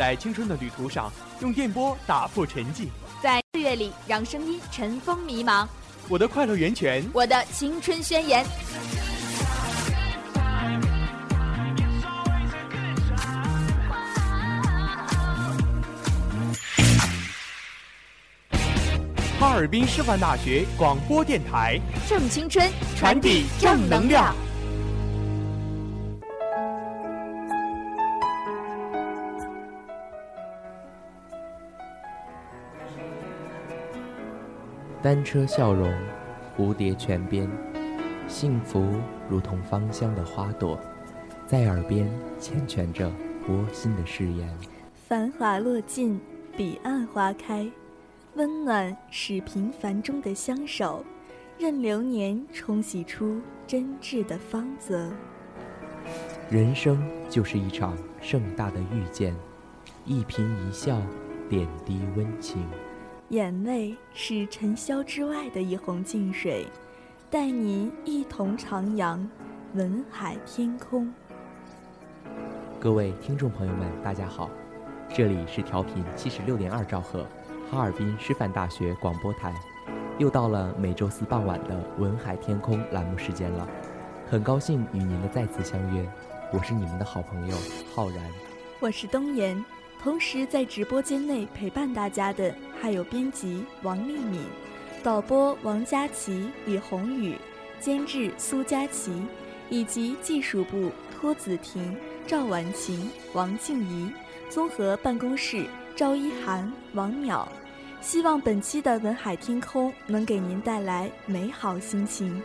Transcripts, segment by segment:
在青春的旅途上，用电波打破沉寂；在岁月里，让声音尘封迷茫。我的快乐源泉，我的青春宣言。哈尔滨师范大学广播电台，正青春，传递正能量。单车笑容，蝴蝶泉边，幸福如同芳香的花朵，在耳边缱绻着窝心的誓言。繁华落尽，彼岸花开。温暖是平凡中的相守，任流年冲洗出真挚的芳泽。人生就是一场盛大的遇见，一颦一笑，点滴温情。眼泪是尘嚣之外的一泓净水，带你一同徜徉文海天空。各位听众朋友们，大家好，这里是调频七十六点二兆赫。哈尔滨师范大学广播台，又到了每周四傍晚的“文海天空”栏目时间了，很高兴与您的再次相约，我是你们的好朋友浩然，我是东岩，同时在直播间内陪伴大家的还有编辑王丽敏、导播王佳琪、李宏宇、监制苏佳琪，以及技术部托子婷、赵婉晴、王静怡，综合办公室赵一涵、王淼。希望本期的文海天空能给您带来美好心情。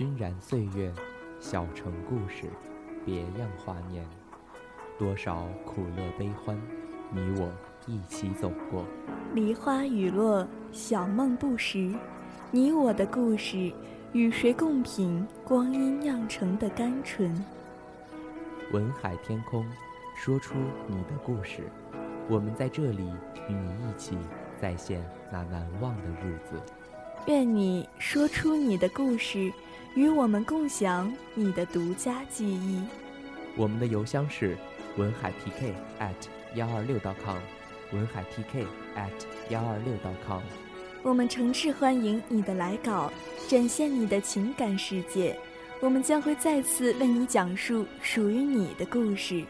熏染岁月，小城故事，别样华年，多少苦乐悲欢，你我一起走过。梨花雨落，小梦不识，你我的故事，与谁共品光阴酿成的甘醇？文海天空，说出你的故事。我们在这里与你一起再现那难忘的日子。愿你说出你的故事，与我们共享你的独家记忆。我们的邮箱是文海 TK at 幺二六 .com，文海 TK at 幺二六 .com。我们诚挚欢迎你的来稿，展现你的情感世界。我们将会再次为你讲述属于你的故事。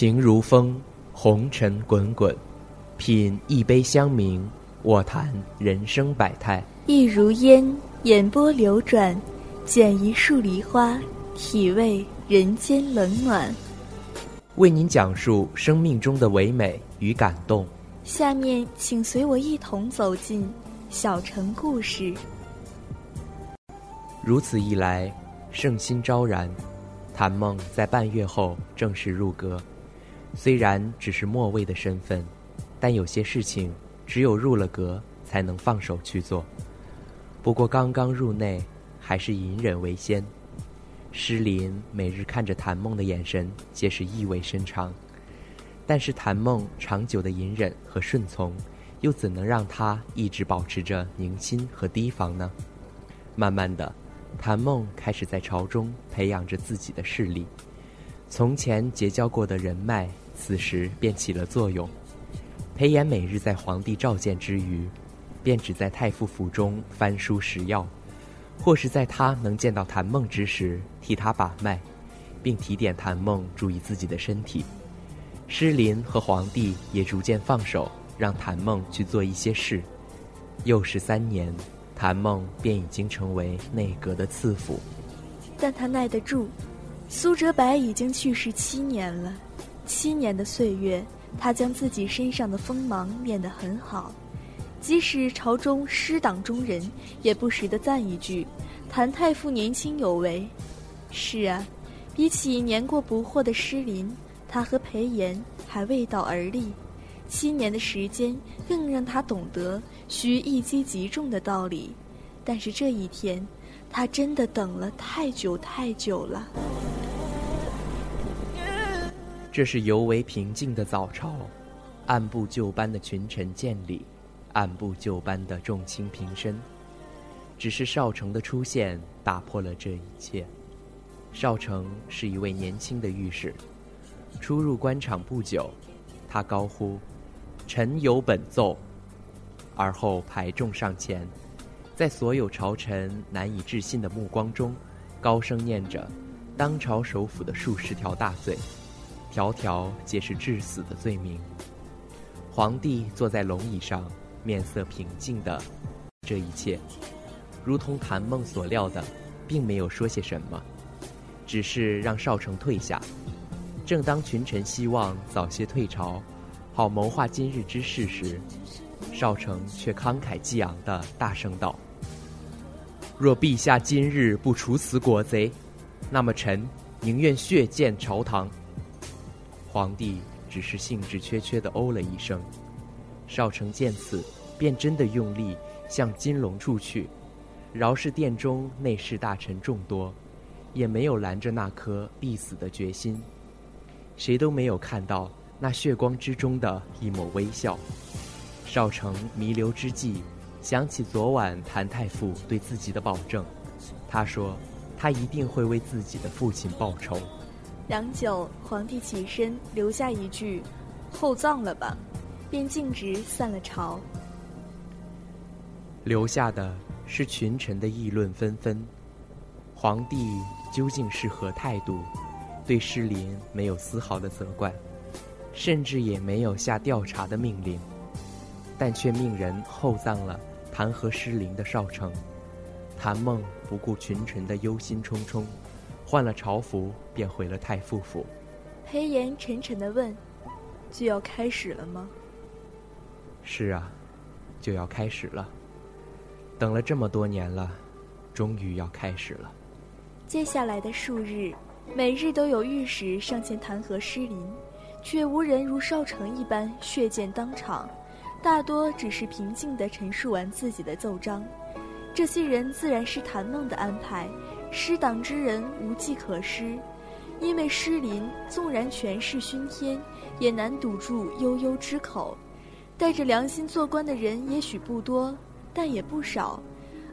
情如风，红尘滚滚，品一杯香茗，卧谈人生百态。意如烟，眼波流转，剪一束梨花，体味人间冷暖。为您讲述生命中的唯美与感动。下面，请随我一同走进小城故事。如此一来，圣心昭然，谭梦在半月后正式入阁。虽然只是末位的身份，但有些事情只有入了阁才能放手去做。不过刚刚入内，还是隐忍为先。诗林每日看着谭梦的眼神皆是意味深长，但是谭梦长久的隐忍和顺从，又怎能让他一直保持着凝心和提防呢？慢慢的，谭梦开始在朝中培养着自己的势力。从前结交过的人脉，此时便起了作用。裴炎每日在皇帝召见之余，便只在太傅府中翻书食药，或是在他能见到谭梦之时，替他把脉，并提点谭梦注意自己的身体。诗林和皇帝也逐渐放手，让谭梦去做一些事。又是三年，谭梦便已经成为内阁的次辅。但他耐得住。苏哲白已经去世七年了，七年的岁月，他将自己身上的锋芒练得很好。即使朝中师党中人，也不时地赞一句：“谭太傅年轻有为。”是啊，比起年过不惑的诗林，他和裴炎还未到而立。七年的时间，更让他懂得需一击即中的道理。但是这一天，他真的等了太久太久了。这是尤为平静的早朝，按部就班的群臣见礼，按部就班的众卿平身。只是少成的出现打破了这一切。少成是一位年轻的御史，初入官场不久，他高呼：“臣有本奏。”而后排众上前，在所有朝臣难以置信的目光中，高声念着当朝首辅的数十条大罪。条条皆是致死的罪名。皇帝坐在龙椅上，面色平静的，这一切，如同谭梦所料的，并没有说些什么，只是让少成退下。正当群臣希望早些退朝，好谋划今日之事时，少成却慷慨激昂的大声道：“若陛下今日不处死国贼，那么臣宁愿血溅朝堂。”皇帝只是兴致缺缺的哦了一声，少成见此，便真的用力向金龙处去。饶是殿中内侍大臣众多，也没有拦着那颗必死的决心。谁都没有看到那血光之中的一抹微笑。少成弥留之际，想起昨晚谭太傅对自己的保证，他说，他一定会为自己的父亲报仇。良久，皇帝起身，留下一句：“厚葬了吧。”便径直散了朝。留下的是群臣的议论纷纷。皇帝究竟是何态度？对诗林没有丝毫的责怪，甚至也没有下调查的命令，但却命人厚葬了弹劾失灵的少城。谭梦不顾群臣的忧心忡忡，换了朝服便回了太傅府。裴炎沉沉地问：“就要开始了吗？”“是啊，就要开始了。等了这么多年了，终于要开始了。”接下来的数日，每日都有御史上前弹劾失灵，却无人如少成一般血溅当场，大多只是平静地陈述完自己的奏章。这些人自然是谭梦的安排，失党之人无计可施，因为失林纵然权势熏天，也难堵住悠悠之口。带着良心做官的人也许不多，但也不少。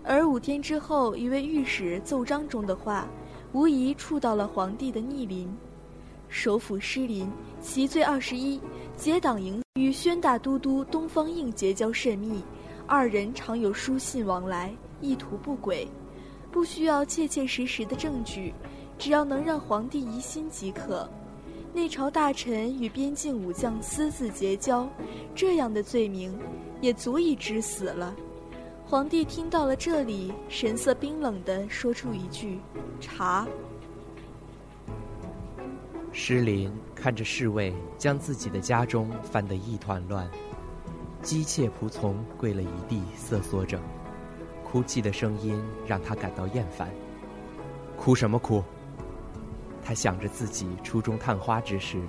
而五天之后，一位御史奏章中的话，无疑触到了皇帝的逆鳞。首辅失灵，其罪二十一，结党营与宣大都督东方应结交甚密，二人常有书信往来。意图不轨，不需要切切实实的证据，只要能让皇帝疑心即可。内朝大臣与边境武将私自结交，这样的罪名也足以致死了。皇帝听到了这里，神色冰冷地说出一句：“查。”施林看着侍卫将自己的家中翻得一团乱，姬妾仆从跪了一地，瑟缩着。哭泣的声音让他感到厌烦。哭什么哭？他想着自己初中探花之事，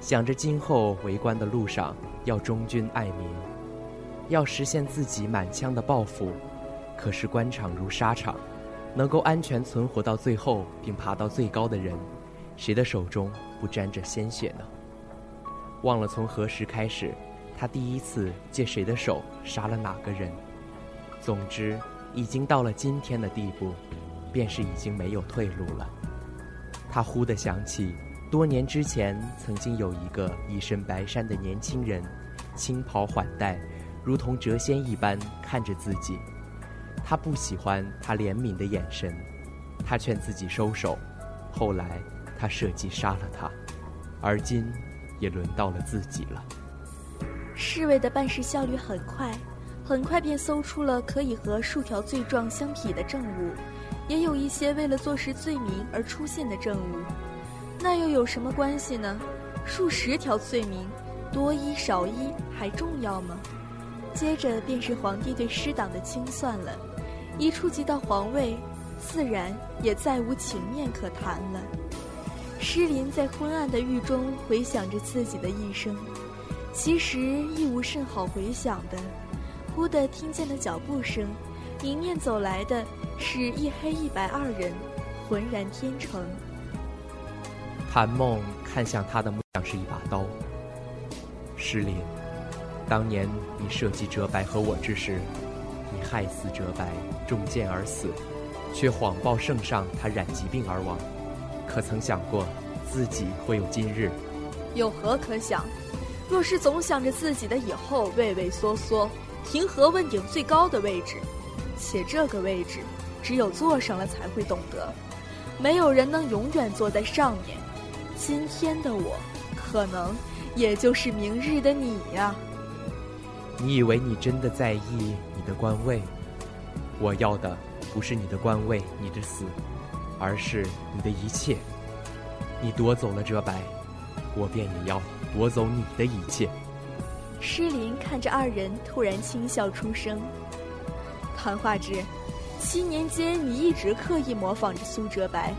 想着今后为官的路上要忠君爱民，要实现自己满腔的抱负。可是官场如沙场，能够安全存活到最后并爬到最高的人，谁的手中不沾着鲜血呢？忘了从何时开始，他第一次借谁的手杀了哪个人。总之。已经到了今天的地步，便是已经没有退路了。他忽地想起，多年之前曾经有一个一身白衫的年轻人，轻袍缓带，如同谪仙一般看着自己。他不喜欢他怜悯的眼神，他劝自己收手。后来他设计杀了他，而今也轮到了自己了。侍卫的办事效率很快。很快便搜出了可以和数条罪状相匹的证物，也有一些为了坐实罪名而出现的证物，那又有什么关系呢？数十条罪名，多一少一还重要吗？接着便是皇帝对师党的清算了，一触及到皇位，自然也再无情面可谈了。诗林在昏暗的狱中回想着自己的一生，其实亦无甚好回想的。忽地听见了脚步声，迎面走来的是一黑一白二人，浑然天成。谭梦看向他的目像是一把刀。失灵，当年你设计哲白和我之时，你害死哲白，中箭而死，却谎报圣上他染疾病而亡。可曾想过自己会有今日？有何可想？若是总想着自己的以后畏畏缩缩。平和问鼎最高的位置，且这个位置只有坐上了才会懂得，没有人能永远坐在上面。今天的我，可能也就是明日的你呀。你以为你真的在意你的官位？我要的不是你的官位、你的死，而是你的一切。你夺走了哲白，我便也要夺走你的一切。诗琳看着二人，突然轻笑出声：“谭化之，七年间你一直刻意模仿着苏哲白，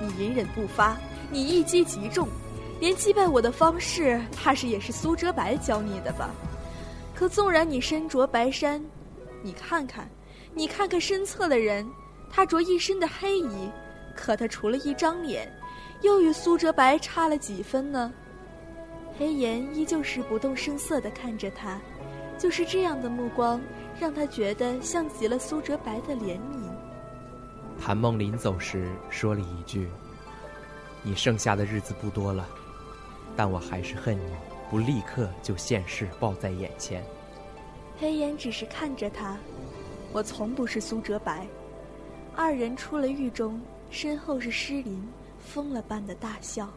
你隐忍不发，你一击即中，连击败我的方式，怕是也是苏哲白教你的吧？可纵然你身着白衫，你看看，你看看身侧的人，他着一身的黑衣，可他除了一张脸，又与苏哲白差了几分呢？”黑岩依旧是不动声色地看着他，就是这样的目光，让他觉得像极了苏哲白的怜悯。谭梦临走时说了一句：“你剩下的日子不多了，但我还是恨你不立刻就现世抱在眼前。”黑岩只是看着他，我从不是苏哲白。二人出了狱中，身后是诗林，疯了般的大笑。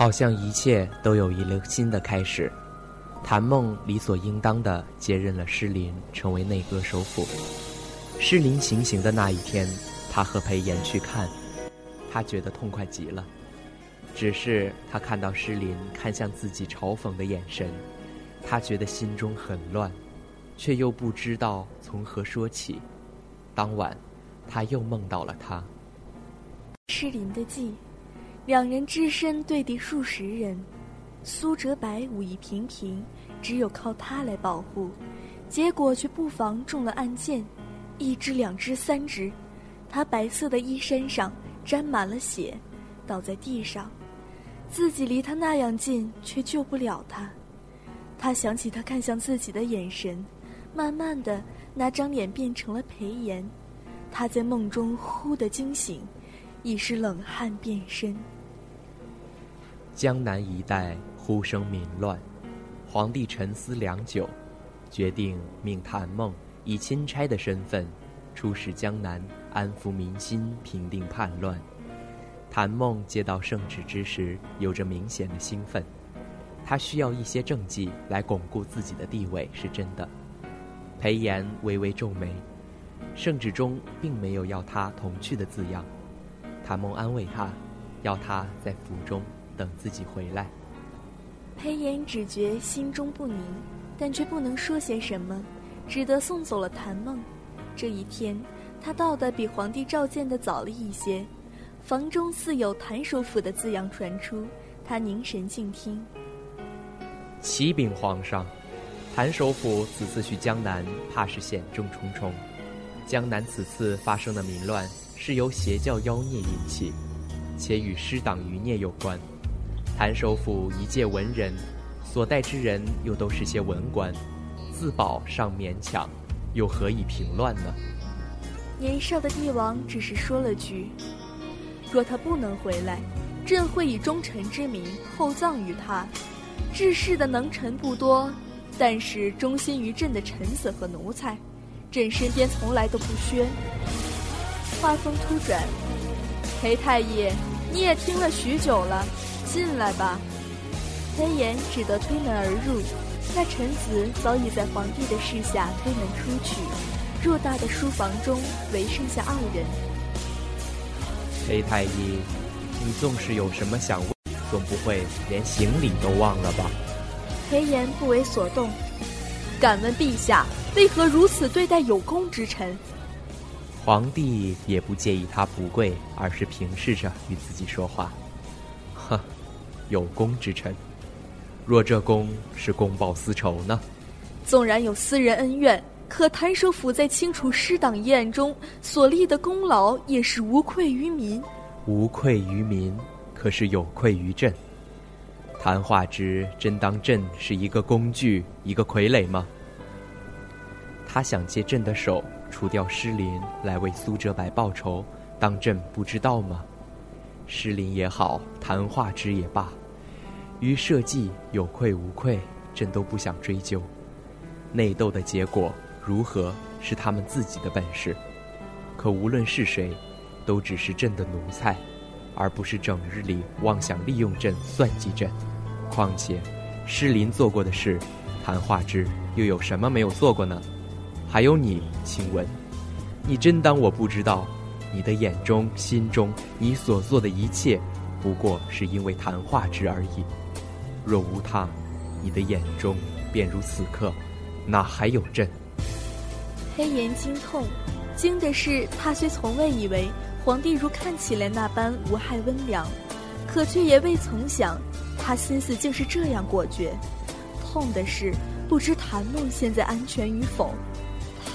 好像一切都有一个新的开始。谭梦理所应当地接任了施林，成为内阁首辅。施林行刑的那一天，他和裴炎去看，他觉得痛快极了。只是他看到施林看向自己嘲讽的眼神，他觉得心中很乱，却又不知道从何说起。当晚，他又梦到了他。施林的计，两人只身对敌数十人。苏哲白武艺平平，只有靠他来保护，结果却不防中了暗箭，一支、两支、三支，他白色的衣衫上沾满了血，倒在地上。自己离他那样近，却救不了他。他想起他看向自己的眼神，慢慢的，那张脸变成了裴炎。他在梦中忽的惊醒，已是冷汗遍身。江南一带。呼声民乱，皇帝沉思良久，决定命谭梦以钦差的身份出使江南，安抚民心，平定叛乱。谭梦接到圣旨之时，有着明显的兴奋，他需要一些政绩来巩固自己的地位，是真的。裴炎微微皱眉，圣旨中并没有要他同去的字样。谭梦安慰他，要他在府中等自己回来。裴炎只觉心中不宁，但却不能说些什么，只得送走了谭梦。这一天，他到的比皇帝召见的早了一些。房中似有谭首府的字样传出，他凝神静听。启禀皇上，谭首府此次去江南，怕是险重重重。江南此次发生的民乱，是由邪教妖孽引起，且与师党余孽有关。谭首府一介文人，所带之人又都是些文官，自保尚勉强，又何以平乱呢？年少的帝王只是说了句：“若他不能回来，朕会以忠臣之名厚葬于他。”治世的能臣不多，但是忠心于朕的臣子和奴才，朕身边从来都不缺。话锋突转，裴太医，你也听了许久了。进来吧，裴炎只得推门而入。那臣子早已在皇帝的示下推门出去。偌大的书房中，唯剩下二人。裴太医，你纵是有什么想问，总不会连行礼都忘了吧？裴炎不为所动。敢问陛下，为何如此对待有功之臣？皇帝也不介意他不跪，而是平视着与自己说话。哼。有功之臣，若这功是公报私仇呢？纵然有私人恩怨，可谭首府在清除师党一案中所立的功劳，也是无愧于民。无愧于民，可是有愧于朕。谭化之真当朕是一个工具，一个傀儡吗？他想借朕的手除掉失林，来为苏哲白报仇，当朕不知道吗？失林也好，谭化之也罢。于社稷有愧无愧，朕都不想追究。内斗的结果如何，是他们自己的本事。可无论是谁，都只是朕的奴才，而不是整日里妄想利用朕、算计朕。况且，施林做过的事，谭化之又有什么没有做过呢？还有你，请问，你真当我不知道？你的眼中、心中，你所做的一切，不过是因为谭化之而已。若无他，你的眼中便如此刻，哪还有朕？黑岩惊痛，惊的是他虽从未以为皇帝如看起来那般无害温良，可却也未曾想，他心思竟是这样果决。痛的是不知谭梦现在安全与否。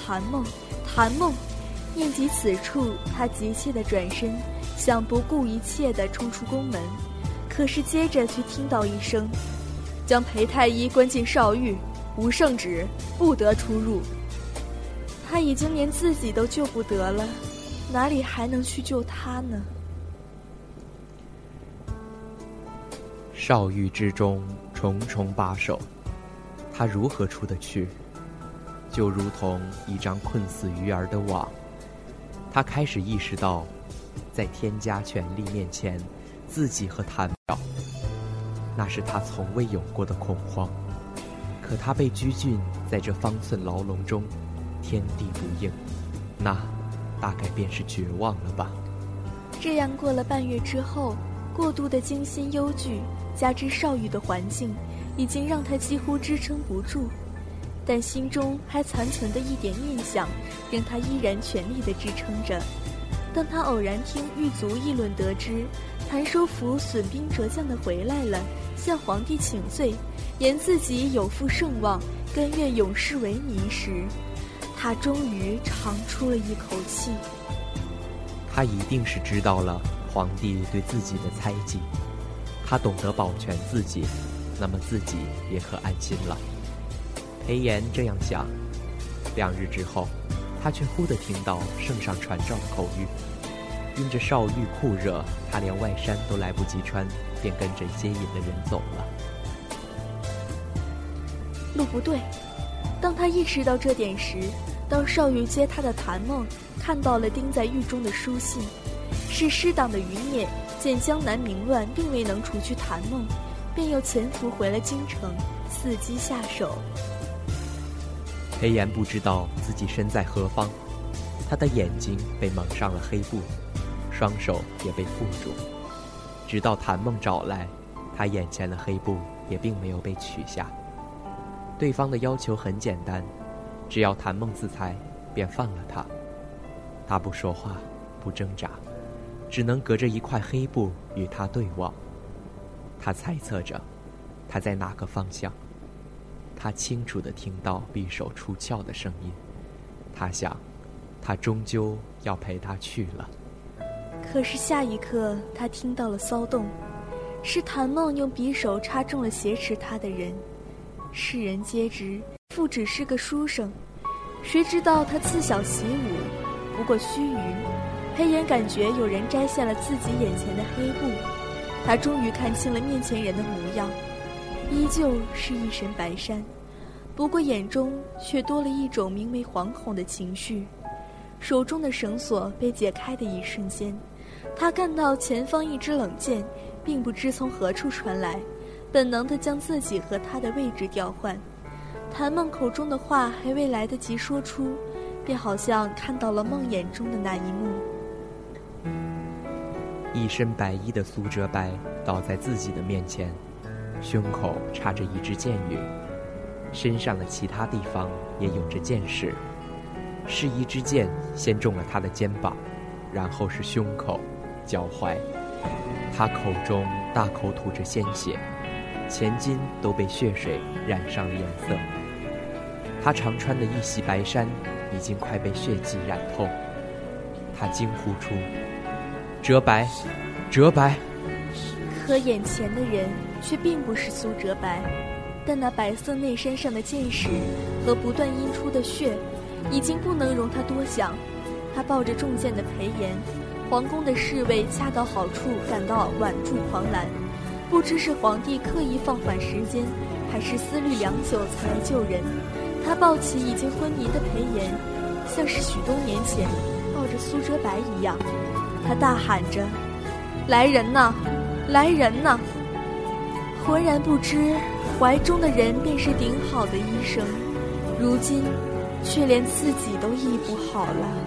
谭梦，谭梦，念及此处，他急切的转身，想不顾一切的冲出宫门。可是接着却听到一声：“将裴太医关进少狱，无圣旨，不得出入。”他已经连自己都救不得了，哪里还能去救他呢？少狱之中重重把守，他如何出得去？就如同一张困死鱼儿的网。他开始意识到，在天家权力面前。自己和谭表，那是他从未有过的恐慌。可他被拘禁在这方寸牢笼中，天地不应，那大概便是绝望了吧。这样过了半月之后，过度的惊心忧惧，加之少羽的环境，已经让他几乎支撑不住。但心中还残存的一点念想，让他依然全力地支撑着。当他偶然听狱卒议论，得知谭收府损兵折将的回来了，向皇帝请罪，言自己有负圣望，甘愿永世为民时，他终于长出了一口气。他一定是知道了皇帝对自己的猜忌，他懂得保全自己，那么自己也可安心了。裴炎这样想，两日之后。他却忽地听到圣上传召的口谕，因着少玉酷热，他连外衫都来不及穿，便跟着接引的人走了。路不对，当他意识到这点时，当少玉接他的谭梦看到了钉在狱中的书信，是师党的余孽见江南民乱并未能除去谭梦，便又潜伏回了京城，伺机下手。裴炎不知道自己身在何方，他的眼睛被蒙上了黑布，双手也被缚住。直到谭梦找来，他眼前的黑布也并没有被取下。对方的要求很简单，只要谭梦自裁，便放了他。他不说话，不挣扎，只能隔着一块黑布与他对望。他猜测着，他在哪个方向。他清楚地听到匕首出鞘的声音，他想，他终究要陪他去了。可是下一刻，他听到了骚动，是谭梦用匕首插中了挟持他的人。世人皆知，父只是个书生，谁知道他自小习武，不过须臾。裴炎感觉有人摘下了自己眼前的黑布，他终于看清了面前人的模样。依旧是一身白衫，不过眼中却多了一种名为惶恐的情绪。手中的绳索被解开的一瞬间，他看到前方一支冷箭，并不知从何处传来，本能地将自己和他的位置调换。谭梦口中的话还未来得及说出，便好像看到了梦魇中的那一幕。一身白衣的苏哲白倒在自己的面前。胸口插着一支箭羽，身上的其他地方也有着箭矢。是一支箭先中了他的肩膀，然后是胸口、脚踝。他口中大口吐着鲜血，前襟都被血水染上了颜色。他常穿的一袭白衫已经快被血迹染透。他惊呼出：“哲白，哲白！”可眼前的人。却并不是苏哲白，但那白色内衫上的箭矢和不断阴出的血，已经不能容他多想。他抱着中箭的裴炎，皇宫的侍卫恰到好处赶到挽住狂澜，不知是皇帝刻意放缓时间，还是思虑良久才来救人。他抱起已经昏迷的裴炎，像是许多年前抱着苏哲白一样，他大喊着：“来人呐，来人呐！”浑然不知，怀中的人便是顶好的医生，如今却连自己都医不好了。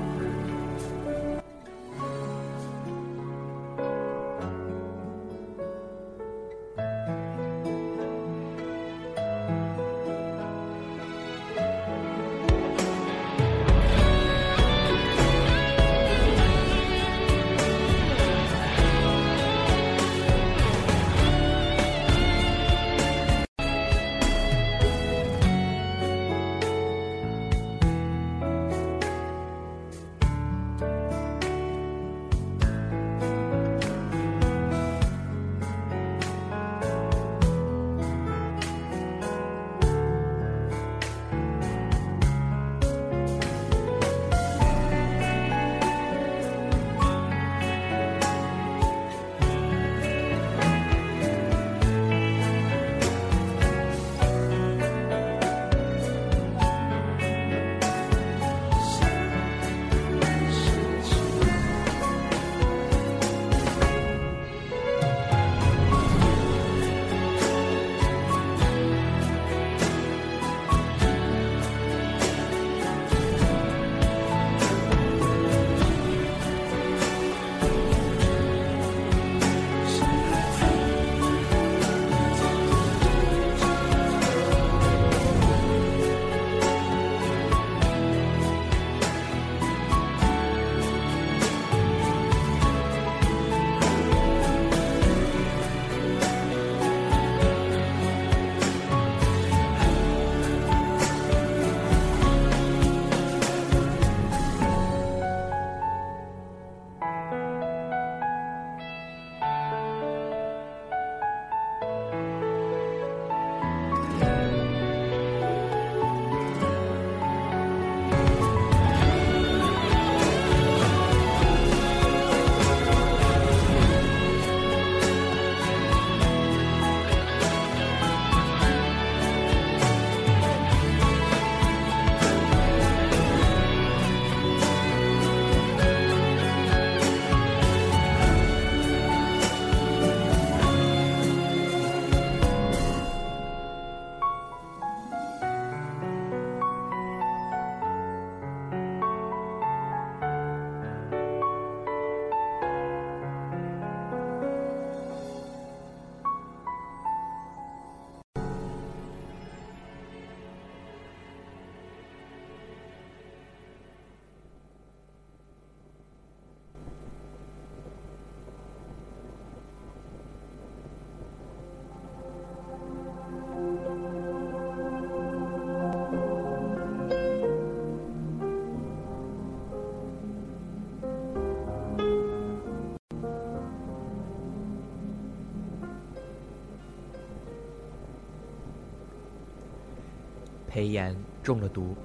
裴炎中了毒。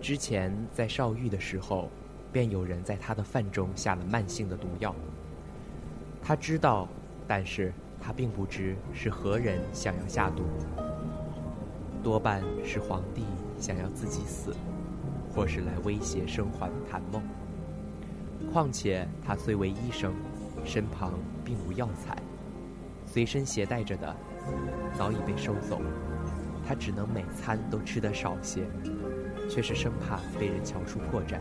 之前在少狱的时候，便有人在他的饭中下了慢性的毒药。他知道，但是他并不知是何人想要下毒。多半是皇帝想要自己死，或是来威胁生还谭梦。况且他虽为医生，身旁并无药材，随身携带着的早已被收走。他只能每餐都吃得少些，却是生怕被人瞧出破绽，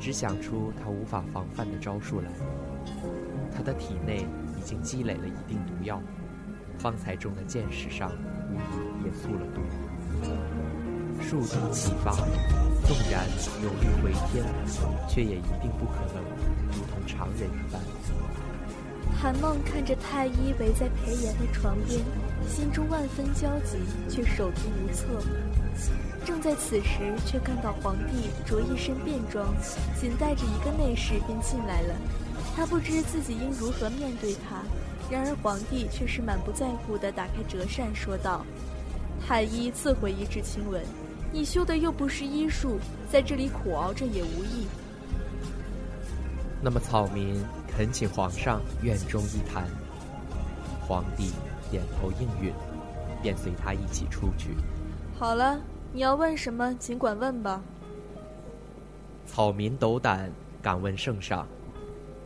只想出他无法防范的招数来。他的体内已经积累了一定毒药，方才中的箭矢上无疑也促了毒。树敌启发，纵然有力回天，却也一定不可能如同常人一般。韩梦看着太医围在裴炎的床边。心中万分焦急，却手足无措。正在此时，却看到皇帝着一身便装，仅带着一个内侍便进来了。他不知自己应如何面对他，然而皇帝却是满不在乎地打开折扇，说道：“太医自会医治亲闻，你修的又不是医术，在这里苦熬着也无益。”那么草民恳请皇上院中一谈。皇帝。点头应允，便随他一起出去。好了，你要问什么，尽管问吧。草民斗胆敢问圣上：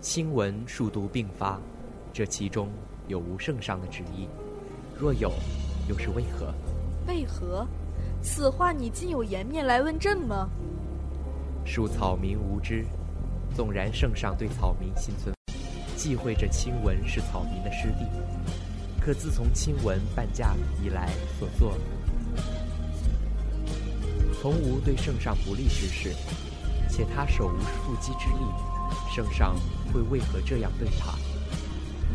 亲闻数毒并发，这其中有无圣上的旨意？若有，又是为何？为何？此话你竟有颜面来问朕吗？恕草民无知。纵然圣上对草民心存忌讳，这亲文是草民的师弟。可自从亲文半价以来所做，从无对圣上不利之事，且他手无缚鸡之力，圣上会为何这样对他？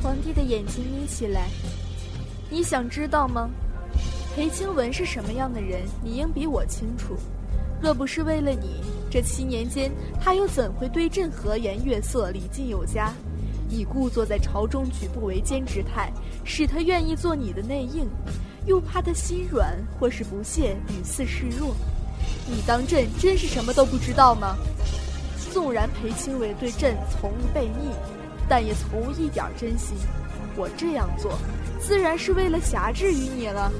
皇帝的眼睛眯起来，你想知道吗？裴清文是什么样的人，你应比我清楚。若不是为了你，这七年间他又怎会对朕和颜悦色、礼敬有加？你故作在朝中举步维艰之态，使他愿意做你的内应，又怕他心软或是不屑，屡次示弱。你当朕真是什么都不知道吗？纵然裴青伟对朕从无背逆，但也从无一点真心。我这样做，自然是为了侠制于你了。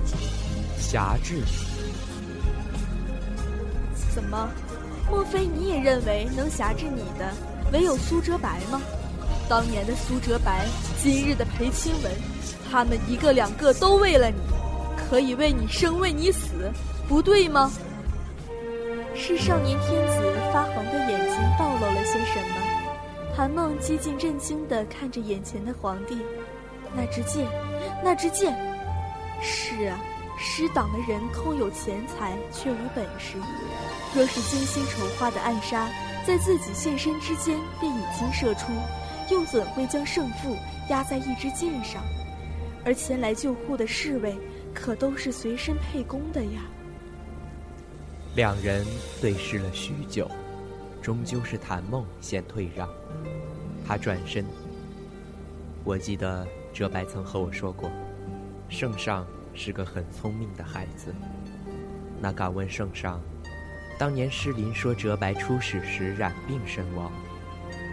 侠制？怎么？莫非你也认为能辖制你的，唯有苏哲白吗？当年的苏哲白，今日的裴清文，他们一个两个都为了你，可以为你生，为你死，不对吗？是少年天子发黄的眼睛暴露了些什么？韩梦几近震惊地看着眼前的皇帝，那支箭，那支箭，是啊，失党的人空有钱财却无本事，若是精心筹划的暗杀，在自己现身之间便已经射出。又怎会将胜负压在一支箭上？而前来救护的侍卫可都是随身配弓的呀。两人对视了许久，终究是谭梦先退让。他转身，我记得哲白曾和我说过，圣上是个很聪明的孩子。那敢问圣上，当年诗林说哲白出使时染病身亡？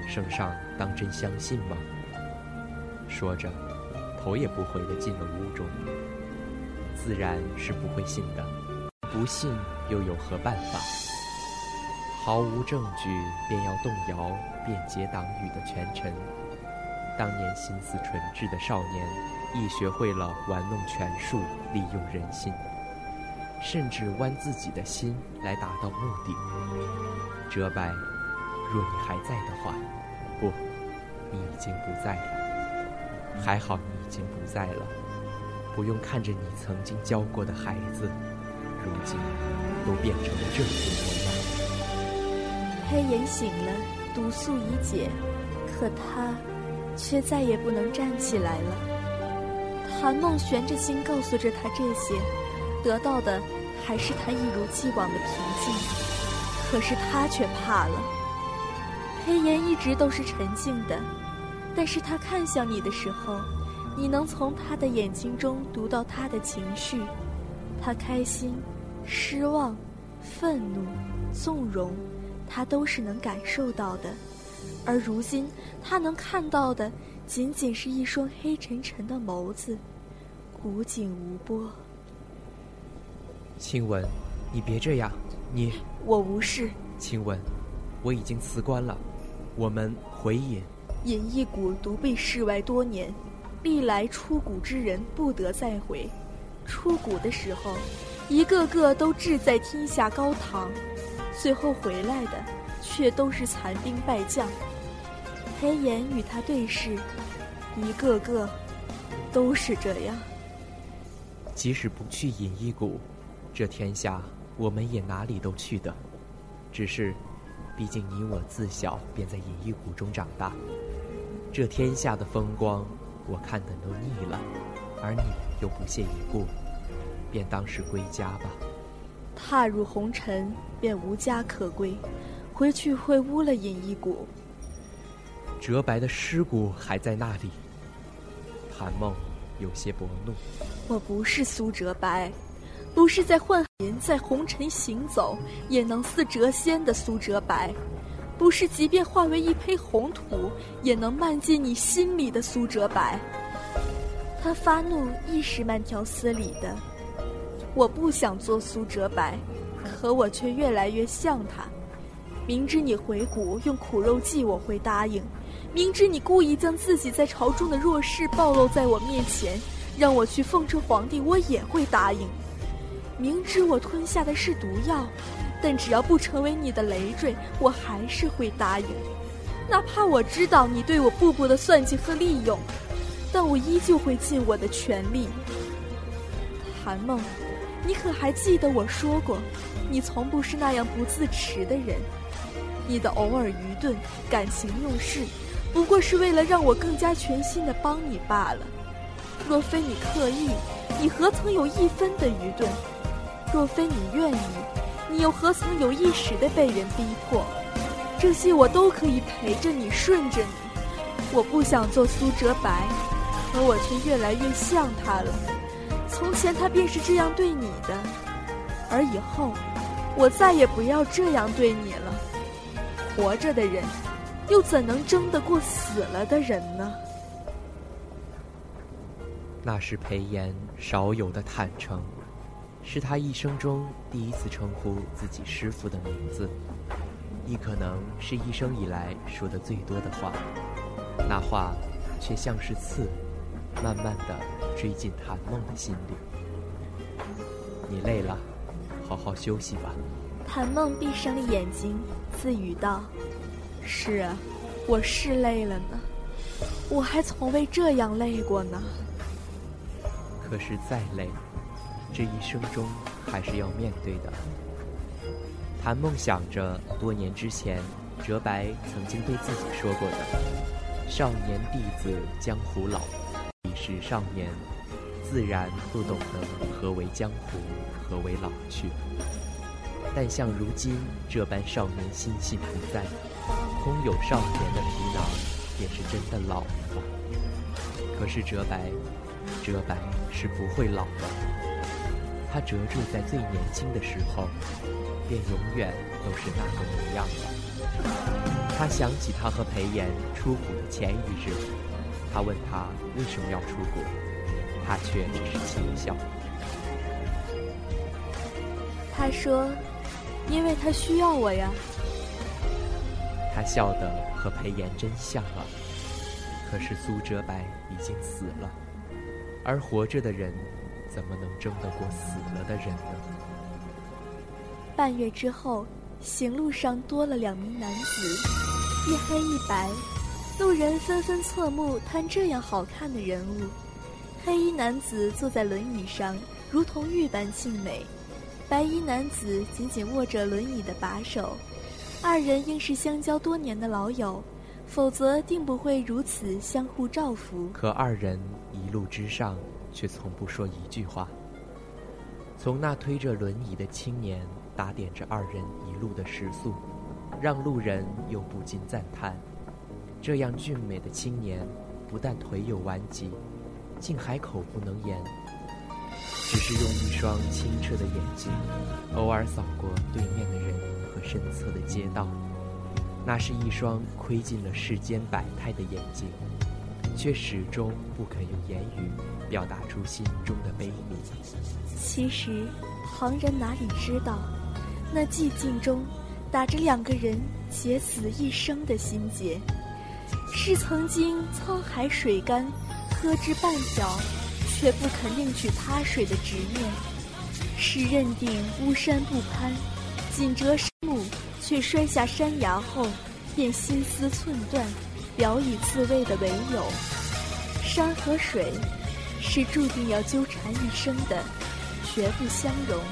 圣上当真相信吗？说着，头也不回地进了屋中。自然是不会信的，不信又有何办法？毫无证据便要动摇便结党羽的权臣，当年心思纯挚的少年，亦学会了玩弄权术，利用人心，甚至剜自己的心来达到目的。哲白。若你还在的话，不，你已经不在了。还好你已经不在了，不用看着你曾经教过的孩子，如今都变成了这副模样。黑岩醒了，毒素已解，可他却再也不能站起来了。韩梦悬着心告诉着他这些，得到的还是他一如既往的平静。可是他却怕了。黑岩一直都是沉静的，但是他看向你的时候，你能从他的眼睛中读到他的情绪，他开心，失望、愤怒、纵容，他都是能感受到的。而如今，他能看到的，仅仅是一双黑沉沉的眸子，无景无波。亲吻，你别这样，你我无事。亲吻，我已经辞官了，我们回隐。隐逸谷独被世外多年，历来出谷之人不得再回。出谷的时候，一个个都志在天下高堂，最后回来的，却都是残兵败将。裴炎与他对视，一个个都是这样。即使不去隐逸谷，这天下我们也哪里都去的。只是，毕竟你我自小便在隐逸谷中长大，这天下的风光，我看的都腻了。而你又不屑一顾，便当是归家吧。踏入红尘，便无家可归，回去会污了隐逸谷。折白的尸骨还在那里。谭梦有些薄怒。我不是苏哲白，不是在幻林在红尘行走也能似谪仙的苏哲白，不是即便化为一抔红土也能漫进你心里的苏哲白。他发怒亦是慢条斯理的。我不想做苏哲白，可我却越来越像他。明知你回谷用苦肉计，我会答应。明知你故意将自己在朝中的弱势暴露在我面前，让我去奉承皇帝，我也会答应。明知我吞下的是毒药，但只要不成为你的累赘，我还是会答应。哪怕我知道你对我步步的算计和利用，但我依旧会尽我的全力。韩梦，你可还记得我说过，你从不是那样不自持的人，你的偶尔愚钝、感情用事。不过是为了让我更加全心的帮你罢了。若非你刻意，你何曾有一分的愚钝？若非你愿意，你又何曾有一时的被人逼迫？这些我都可以陪着你，顺着你。我不想做苏哲白，可我却越来越像他了。从前他便是这样对你的，而以后，我再也不要这样对你了。活着的人。又怎能争得过死了的人呢？那是裴炎少有的坦诚，是他一生中第一次称呼自己师傅的名字，亦可能是一生以来说的最多的话。那话，却像是刺，慢慢的追进谭梦的心里。你累了，好好休息吧。谭梦闭上了眼睛，自语道。是啊，我是累了呢，我还从未这样累过呢。可是再累，这一生中还是要面对的。谭梦想着多年之前，哲白曾经对自己说过的：“少年弟子江湖老，已是少年，自然不懂得何为江湖，何为老去。”但像如今这般少年心性不在。空有少年的皮囊，便是真的老了吧？可是哲白，哲白是不会老的。他折住在最年轻的时候，便永远都是那个模样了。他想起他和裴炎出谷的前一日，他问他为什么要出谷，他却只是轻笑。他说：“因为他需要我呀。”他笑得和裴炎真像啊！可是苏哲白已经死了，而活着的人怎么能争得过死了的人呢？半月之后，行路上多了两名男子，一黑一白，路人纷纷侧目看这样好看的人物。黑衣男子坐在轮椅上，如同玉般静美；白衣男子紧紧握着轮椅的把手。二人应是相交多年的老友，否则定不会如此相互照拂。可二人一路之上，却从不说一句话。从那推着轮椅的青年打点着二人一路的食宿，让路人又不禁赞叹：这样俊美的青年，不但腿有顽疾，竟还口不能言。只是用一双清澈的眼睛，偶尔扫过对面的人和身侧的街道。那是一双窥尽了世间百态的眼睛，却始终不肯用言语表达出心中的悲悯。其实，旁人哪里知道，那寂静中打着两个人结死一生的心结，是曾经沧海水干，喝至半角，却不肯另取他水的执念；是认定巫山不攀，锦折山木。却摔下山崖后，便心思寸断，表以自慰的唯有。山和水，是注定要纠缠一生的，绝不相容，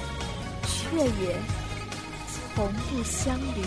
却也从不相离。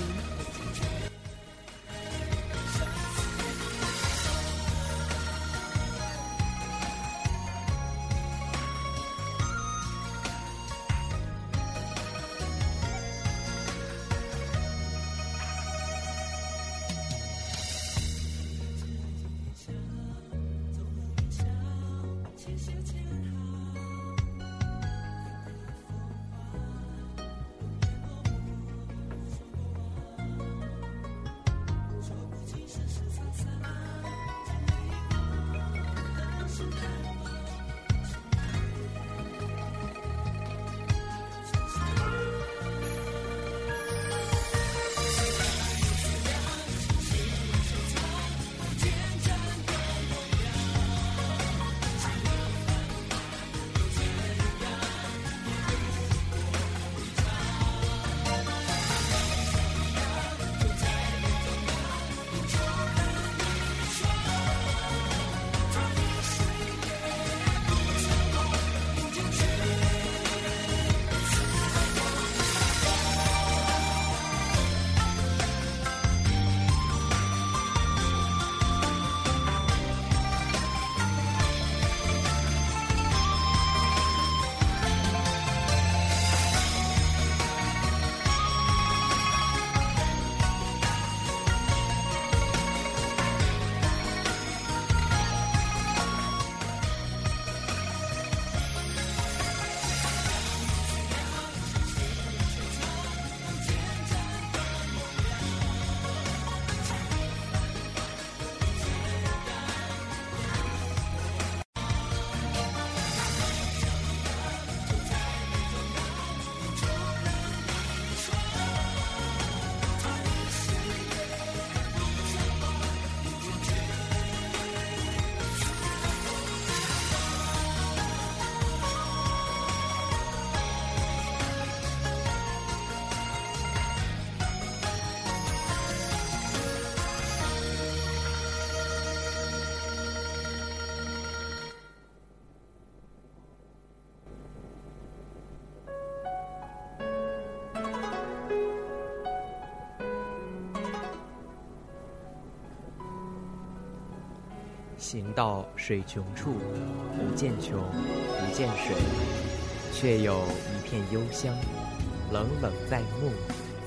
行到水穷处，不见穷，不见水，却有一片幽香，冷冷在目，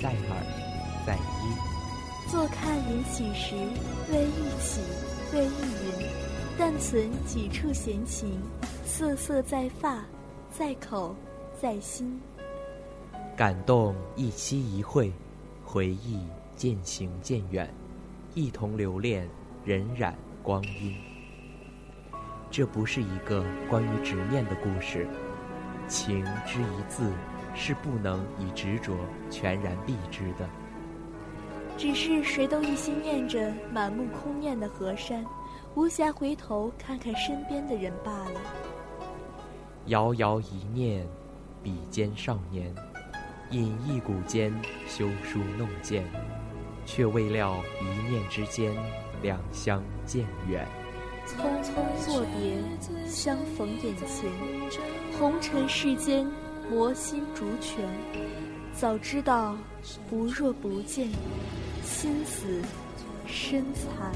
在耳，在衣。坐看云起时，为一起，为一云，但存几处闲情，瑟瑟在发，在口，在心。感动一期一会，回忆渐行渐远，一同留恋荏苒光阴。这不是一个关于执念的故事，情之一字是不能以执着全然避之的。只是谁都一心念着满目空念的河山，无暇回头看看身边的人罢了。遥遥一念，比肩少年，饮一股间，修书弄剑，却未料一念之间，两相渐远。匆匆作别，相逢眼前，红尘世间，魔心逐泉。早知道，不若不见，心死身残。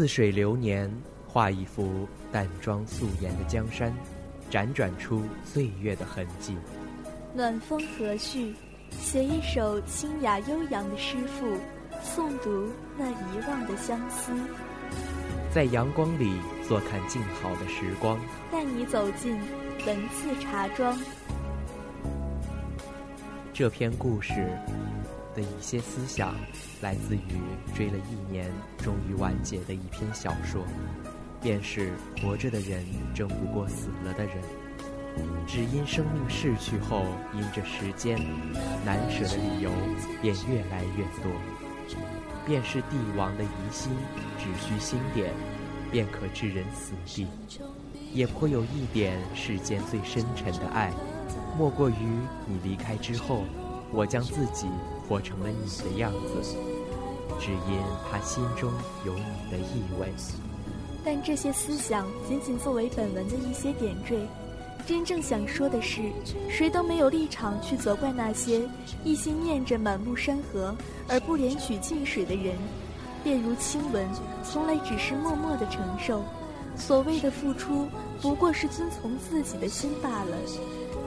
似水流年，画一幅淡妆素颜的江山，辗转出岁月的痕迹。暖风和煦，写一首清雅悠扬的诗赋，诵读那遗忘的相思。在阳光里坐看静好的时光，带你走进文字茶庄。这篇故事的一些思想，来自于追了一年终于完结的一篇小说，便是活着的人争不过死了的人，只因生命逝去后，因着时间难舍的理由便越来越多。便是帝王的疑心，只需心点，便可置人死地。也颇有一点世间最深沉的爱，莫过于你离开之后，我将自己活成了你的样子，只因他心中有你的意味。但这些思想仅仅作为本文的一些点缀。真正想说的是，谁都没有立场去责怪那些一心念着满目山河而不怜取静水的人。便如亲吻，从来只是默默的承受。所谓的付出，不过是遵从自己的心罢了。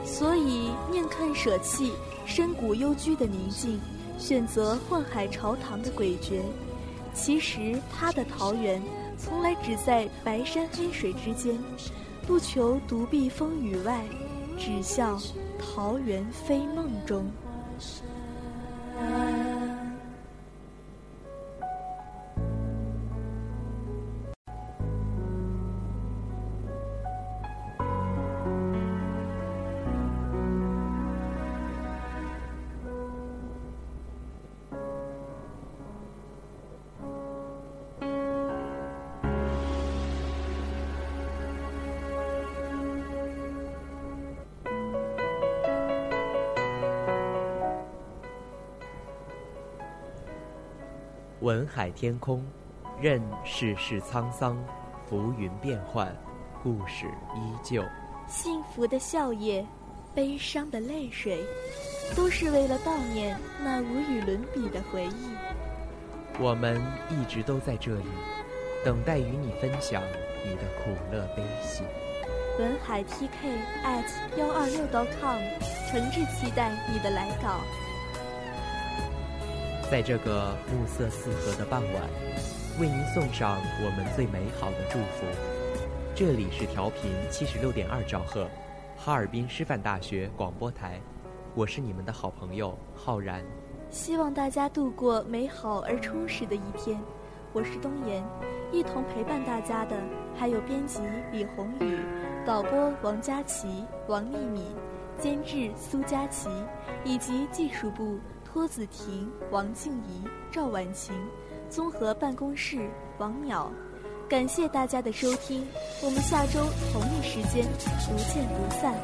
所以宁肯舍弃深谷幽居的宁静，选择宦海朝堂的诡谲。其实他的桃源，从来只在白山黑水之间。不求独避风雨外，只笑桃源非梦中。文海天空，任世事沧桑，浮云变幻，故事依旧。幸福的笑靥，悲伤的泪水，都是为了悼念那无与伦比的回忆。我们一直都在这里，等待与你分享你的苦乐悲喜。文海 TK at 幺二六 .com，诚挚期待你的来稿。在这个暮色四合的傍晚，为您送上我们最美好的祝福。这里是调频七十六点二兆赫，哈尔滨师范大学广播台，我是你们的好朋友浩然。希望大家度过美好而充实的一天。我是东岩，一同陪伴大家的还有编辑李宏宇、导播王佳琪、王丽敏、监制苏佳琪以及技术部。郭子婷王静怡赵婉晴综合办公室王淼。感谢大家的收听我们下周同一时间不见不散。